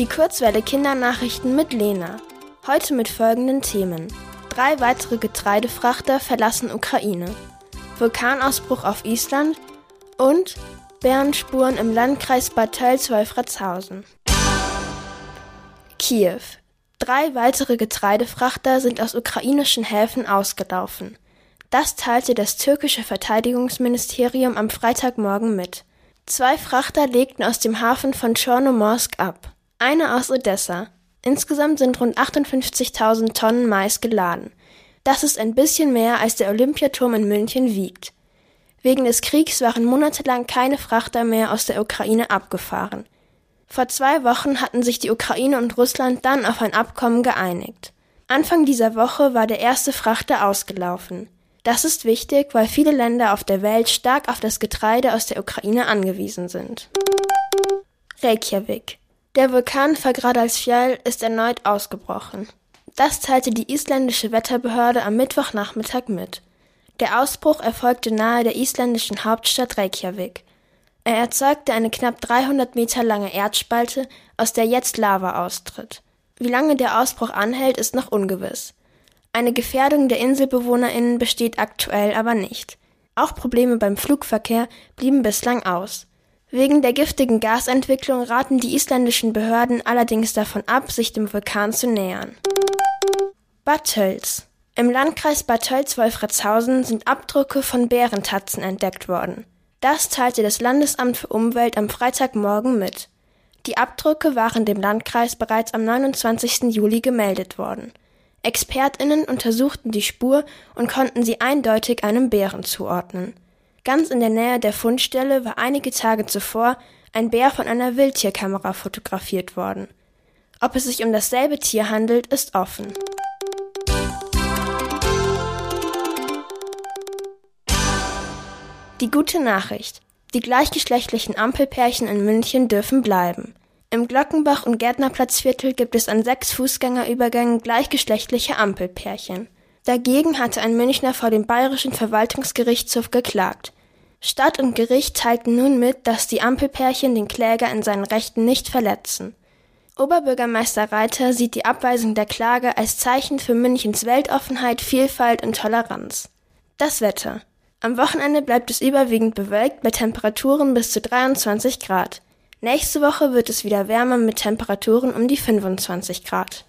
Die Kurzwelle Kindernachrichten mit Lena. Heute mit folgenden Themen. Drei weitere Getreidefrachter verlassen Ukraine. Vulkanausbruch auf Island und Bärenspuren im Landkreis Bad Tölz-Wolfratshausen. Kiew. Drei weitere Getreidefrachter sind aus ukrainischen Häfen ausgelaufen. Das teilte das türkische Verteidigungsministerium am Freitagmorgen mit. Zwei Frachter legten aus dem Hafen von Chornomorsk ab. Eine aus Odessa. Insgesamt sind rund 58.000 Tonnen Mais geladen. Das ist ein bisschen mehr, als der Olympiaturm in München wiegt. Wegen des Kriegs waren monatelang keine Frachter mehr aus der Ukraine abgefahren. Vor zwei Wochen hatten sich die Ukraine und Russland dann auf ein Abkommen geeinigt. Anfang dieser Woche war der erste Frachter ausgelaufen. Das ist wichtig, weil viele Länder auf der Welt stark auf das Getreide aus der Ukraine angewiesen sind. Reykjavik. Der Vulkan Fagradalsfjall ist erneut ausgebrochen. Das teilte die isländische Wetterbehörde am Mittwochnachmittag mit. Der Ausbruch erfolgte nahe der isländischen Hauptstadt Reykjavik. Er erzeugte eine knapp 300 Meter lange Erdspalte, aus der jetzt Lava austritt. Wie lange der Ausbruch anhält, ist noch ungewiss. Eine Gefährdung der Inselbewohnerinnen besteht aktuell aber nicht. Auch Probleme beim Flugverkehr blieben bislang aus. Wegen der giftigen Gasentwicklung raten die isländischen Behörden allerdings davon ab, sich dem Vulkan zu nähern. Bad Tölz Im Landkreis Bad Tölz-Wolfratshausen sind Abdrücke von Bärentatzen entdeckt worden. Das teilte das Landesamt für Umwelt am Freitagmorgen mit. Die Abdrücke waren dem Landkreis bereits am 29. Juli gemeldet worden. ExpertInnen untersuchten die Spur und konnten sie eindeutig einem Bären zuordnen. Ganz in der Nähe der Fundstelle war einige Tage zuvor ein Bär von einer Wildtierkamera fotografiert worden. Ob es sich um dasselbe Tier handelt, ist offen. Die gute Nachricht. Die gleichgeschlechtlichen Ampelpärchen in München dürfen bleiben. Im Glockenbach- und Gärtnerplatzviertel gibt es an sechs Fußgängerübergängen gleichgeschlechtliche Ampelpärchen. Dagegen hatte ein Münchner vor dem Bayerischen Verwaltungsgerichtshof geklagt. Stadt und Gericht teilten nun mit, dass die Ampelpärchen den Kläger in seinen Rechten nicht verletzen. Oberbürgermeister Reiter sieht die Abweisung der Klage als Zeichen für Münchens Weltoffenheit, Vielfalt und Toleranz. Das Wetter. Am Wochenende bleibt es überwiegend bewölkt bei Temperaturen bis zu 23 Grad. Nächste Woche wird es wieder wärmer mit Temperaturen um die 25 Grad.